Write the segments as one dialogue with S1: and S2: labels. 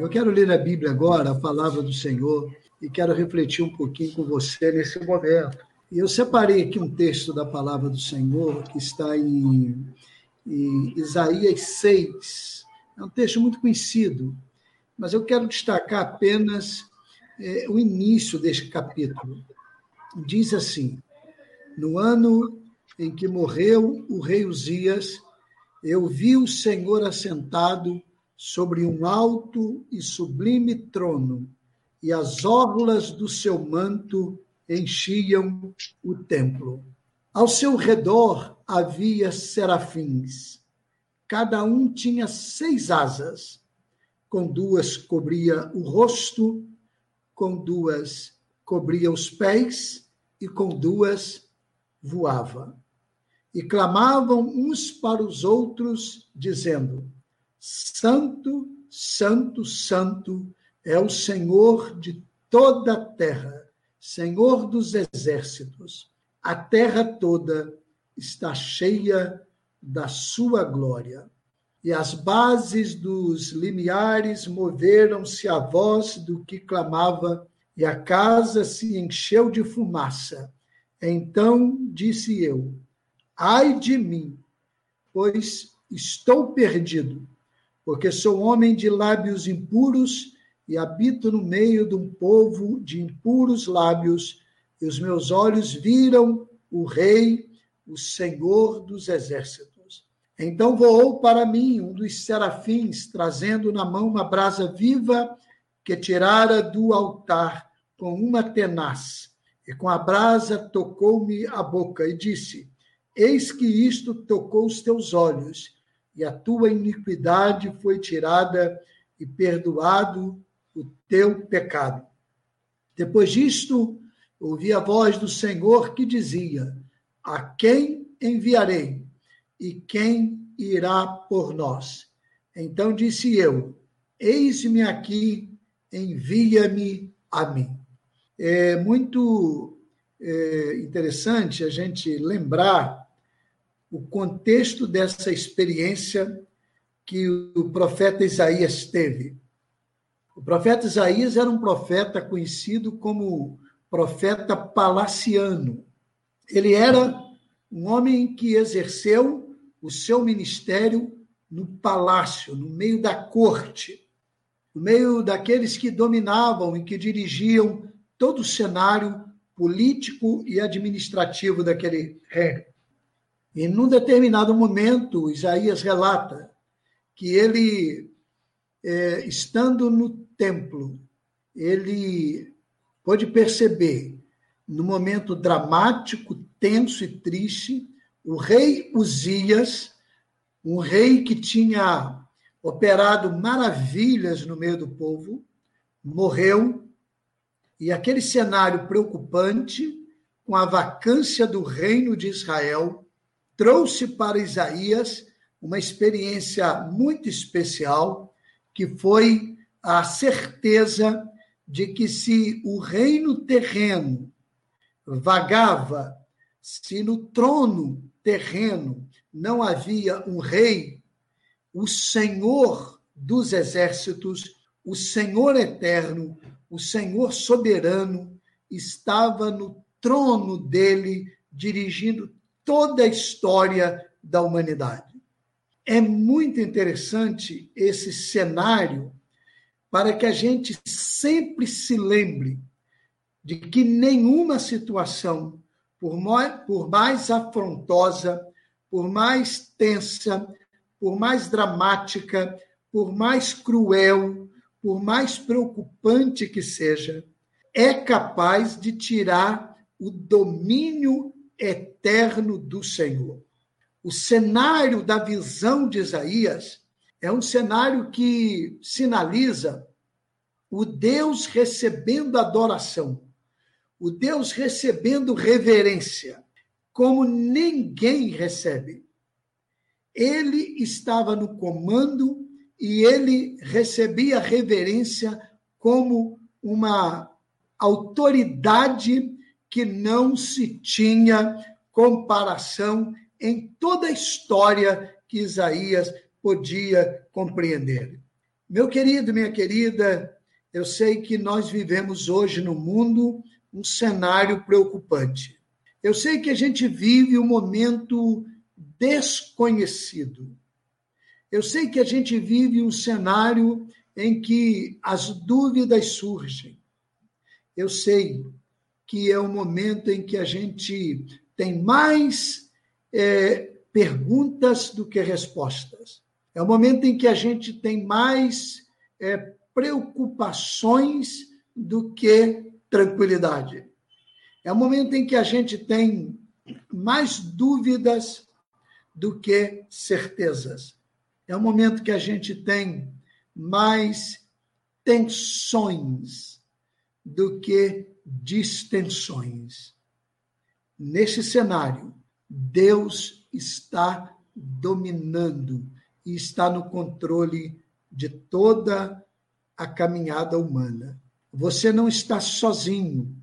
S1: Eu quero ler a Bíblia agora, a palavra do Senhor, e quero refletir um pouquinho com você nesse momento. E eu separei aqui um texto da palavra do Senhor que está em, em Isaías 6. É um texto muito conhecido, mas eu quero destacar apenas é, o início deste capítulo. Diz assim: No ano em que morreu o rei Uzias, eu vi o Senhor assentado sobre um alto e sublime trono, e as orlas do seu manto enchiam o templo. Ao seu redor havia serafins. Cada um tinha seis asas. Com duas cobria o rosto, com duas cobria os pés e com duas voava. E clamavam uns para os outros, dizendo: Santo, Santo, Santo é o Senhor de toda a terra, Senhor dos exércitos. A terra toda está cheia da sua glória. E as bases dos limiares moveram-se à voz do que clamava, e a casa se encheu de fumaça. Então disse eu: Ai de mim, pois estou perdido porque sou homem de lábios impuros e habito no meio de um povo de impuros lábios, e os meus olhos viram o Rei, o Senhor dos exércitos. Então voou para mim um dos serafins, trazendo na mão uma brasa viva que tirara do altar com uma tenaz. E com a brasa tocou-me a boca e disse: Eis que isto tocou os teus olhos e a tua iniquidade foi tirada e perdoado o teu pecado. Depois disto, ouvi a voz do Senhor que dizia: A quem enviarei? E quem irá por nós? Então disse eu: Eis-me aqui, envia-me a mim. É muito é, interessante a gente lembrar o contexto dessa experiência que o profeta Isaías teve. O profeta Isaías era um profeta conhecido como profeta palaciano. Ele era um homem que exerceu o seu ministério no palácio, no meio da corte, no meio daqueles que dominavam e que dirigiam todo o cenário político e administrativo daquele reino. E num determinado momento, Isaías relata que ele, é, estando no templo, ele pôde perceber, no momento dramático, tenso e triste, o rei Uzias, um rei que tinha operado maravilhas no meio do povo, morreu, e aquele cenário preocupante, com a vacância do reino de Israel, trouxe para Isaías uma experiência muito especial, que foi a certeza de que se o reino terreno vagava, se no trono terreno não havia um rei, o Senhor dos exércitos, o Senhor eterno, o Senhor soberano, estava no trono dele, dirigindo toda a história da humanidade. É muito interessante esse cenário para que a gente sempre se lembre de que nenhuma situação, por mais, afrontosa, por mais tensa, por mais dramática, por mais cruel, por mais preocupante que seja, é capaz de tirar o domínio eterno do Senhor. O cenário da visão de Isaías é um cenário que sinaliza o Deus recebendo adoração, o Deus recebendo reverência, como ninguém recebe. Ele estava no comando e ele recebia reverência como uma autoridade que não se tinha comparação em toda a história que Isaías podia compreender. Meu querido, minha querida, eu sei que nós vivemos hoje no mundo um cenário preocupante. Eu sei que a gente vive um momento desconhecido. Eu sei que a gente vive um cenário em que as dúvidas surgem. Eu sei que é um momento em que a gente tem mais é, perguntas do que respostas. É o momento em que a gente tem mais é, preocupações do que tranquilidade. É o momento em que a gente tem mais dúvidas do que certezas. É o momento que a gente tem mais tensões do que distensões. Nesse cenário, Deus está dominando e está no controle de toda a caminhada humana. Você não está sozinho,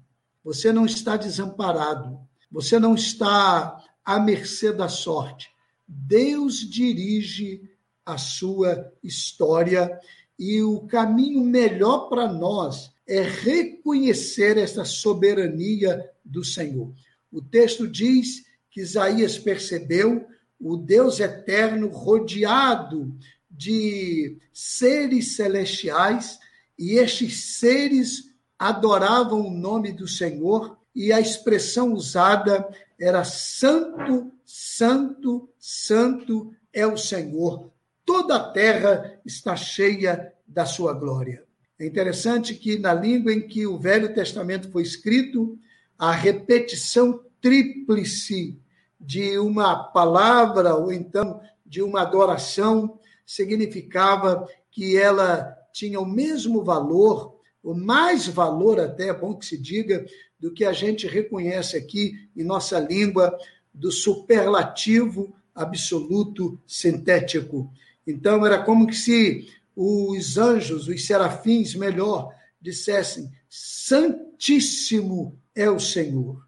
S1: você não está desamparado, você não está à mercê da sorte. Deus dirige a sua história e o caminho melhor para nós é reconhecer essa soberania do Senhor. O texto diz que Isaías percebeu o Deus eterno rodeado de seres celestiais, e estes seres adoravam o nome do Senhor, e a expressão usada era santo, santo, santo é o Senhor. Toda a terra está cheia da sua glória. É interessante que na língua em que o Velho Testamento foi escrito, a repetição tríplice de uma palavra ou então de uma adoração significava que ela tinha o mesmo valor, o mais valor até, é bom que se diga, do que a gente reconhece aqui em nossa língua do superlativo absoluto sintético. Então era como que se os anjos, os serafins, melhor, dissessem: Santíssimo é o Senhor.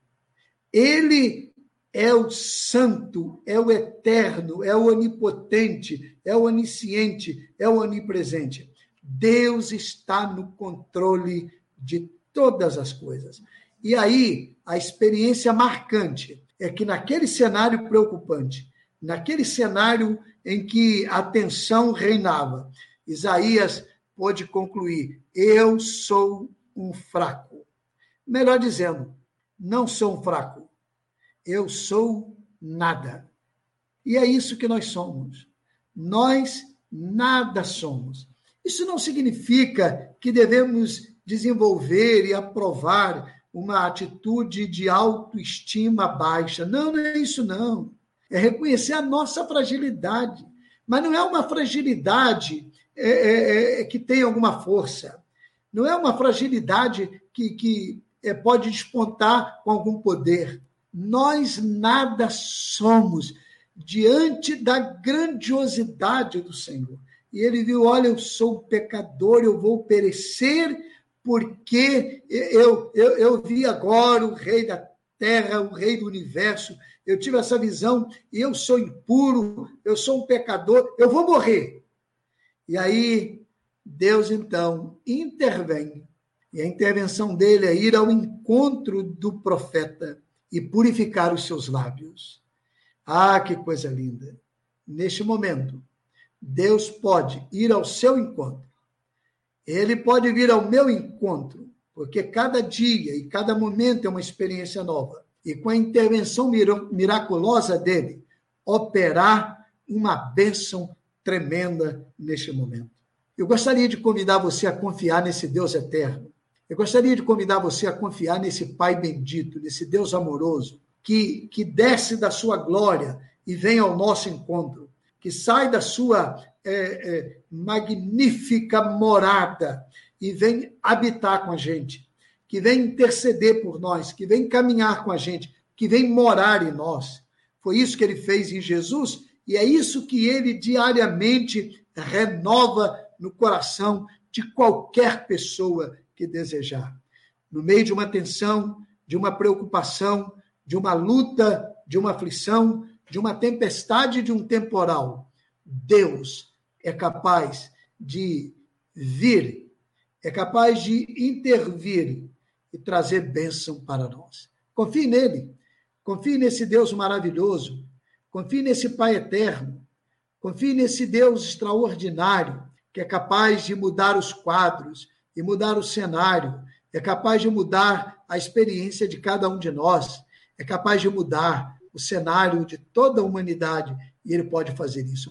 S1: Ele é o santo, é o eterno, é o onipotente, é o onisciente, é o onipresente. Deus está no controle de todas as coisas. E aí, a experiência marcante é que naquele cenário preocupante, naquele cenário em que a tensão reinava, Isaías pôde concluir: Eu sou um fraco. Melhor dizendo, não sou um fraco, eu sou nada. E é isso que nós somos. Nós nada somos. Isso não significa que devemos desenvolver e aprovar uma atitude de autoestima baixa. Não, não é isso, não. É reconhecer a nossa fragilidade. Mas não é uma fragilidade é, é, é, que tem alguma força. Não é uma fragilidade que, que é, pode despontar com algum poder. Nós nada somos diante da grandiosidade do Senhor. E ele viu: olha, eu sou pecador, eu vou perecer, porque eu, eu, eu vi agora o Rei da Terra, o Rei do Universo. Eu tive essa visão e eu sou impuro, eu sou um pecador, eu vou morrer. E aí, Deus então intervém. E a intervenção dele é ir ao encontro do profeta e purificar os seus lábios. Ah, que coisa linda! Neste momento, Deus pode ir ao seu encontro. Ele pode vir ao meu encontro, porque cada dia e cada momento é uma experiência nova. E com a intervenção miraculosa dele, operar uma bênção tremenda neste momento. Eu gostaria de convidar você a confiar nesse Deus eterno. Eu gostaria de convidar você a confiar nesse Pai bendito, nesse Deus amoroso, que, que desce da sua glória e vem ao nosso encontro, que sai da sua é, é, magnífica morada e vem habitar com a gente, que vem interceder por nós, que vem caminhar com a gente, que vem morar em nós. Foi isso que ele fez em Jesus e é isso que ele diariamente renova no coração de qualquer pessoa que desejar. No meio de uma tensão, de uma preocupação, de uma luta, de uma aflição, de uma tempestade, de um temporal, Deus é capaz de vir, é capaz de intervir e trazer bênção para nós. Confie nele, confie nesse Deus maravilhoso, confie nesse Pai eterno, confie nesse Deus extraordinário que é capaz de mudar os quadros e mudar o cenário, é capaz de mudar a experiência de cada um de nós, é capaz de mudar o cenário de toda a humanidade. E ele pode fazer isso.